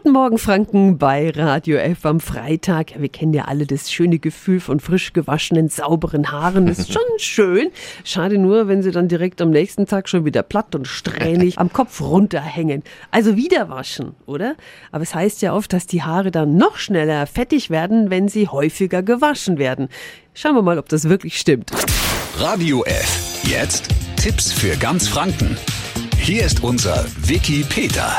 Guten Morgen, Franken, bei Radio F am Freitag. Wir kennen ja alle das schöne Gefühl von frisch gewaschenen, sauberen Haaren. Das ist schon schön. Schade nur, wenn sie dann direkt am nächsten Tag schon wieder platt und strähnig am Kopf runterhängen. Also wieder waschen, oder? Aber es heißt ja oft, dass die Haare dann noch schneller fettig werden, wenn sie häufiger gewaschen werden. Schauen wir mal, ob das wirklich stimmt. Radio F. Jetzt Tipps für ganz Franken. Hier ist unser Wiki Peter.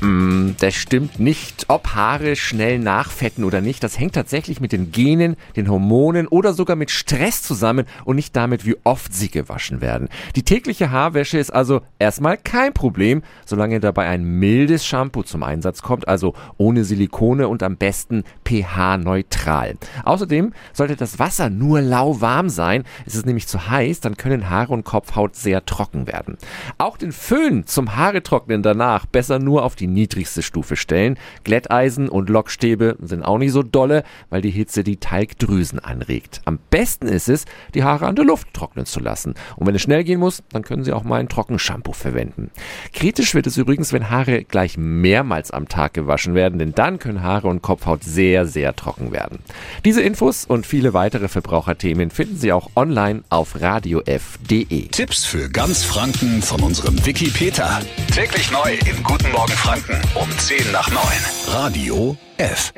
Mm, das stimmt nicht. Ob Haare schnell nachfetten oder nicht, das hängt tatsächlich mit den Genen, den Hormonen oder sogar mit Stress zusammen und nicht damit, wie oft sie gewaschen werden. Die tägliche Haarwäsche ist also erstmal kein Problem, solange dabei ein mildes Shampoo zum Einsatz kommt, also ohne Silikone und am besten pH-neutral. Außerdem sollte das Wasser nur lauwarm sein. Ist es nämlich zu heiß, dann können Haare und Kopfhaut sehr trocken werden. Auch den Föhn zum Haare trocknen danach besser nur auf die niedrigste Stufe stellen. Glätteisen und Lockstäbe sind auch nicht so dolle, weil die Hitze die Talgdrüsen anregt. Am besten ist es, die Haare an der Luft trocknen zu lassen. Und wenn es schnell gehen muss, dann können Sie auch mal ein Trockenshampoo verwenden. Kritisch wird es übrigens, wenn Haare gleich mehrmals am Tag gewaschen werden, denn dann können Haare und Kopfhaut sehr, sehr trocken werden. Diese Infos und viele weitere Verbraucherthemen finden Sie auch online auf radiof.de. Tipps für ganz Franken von unserem Wiki Peter. Täglich neu im Guten Morgen Franken um 10 nach 9. Radio F.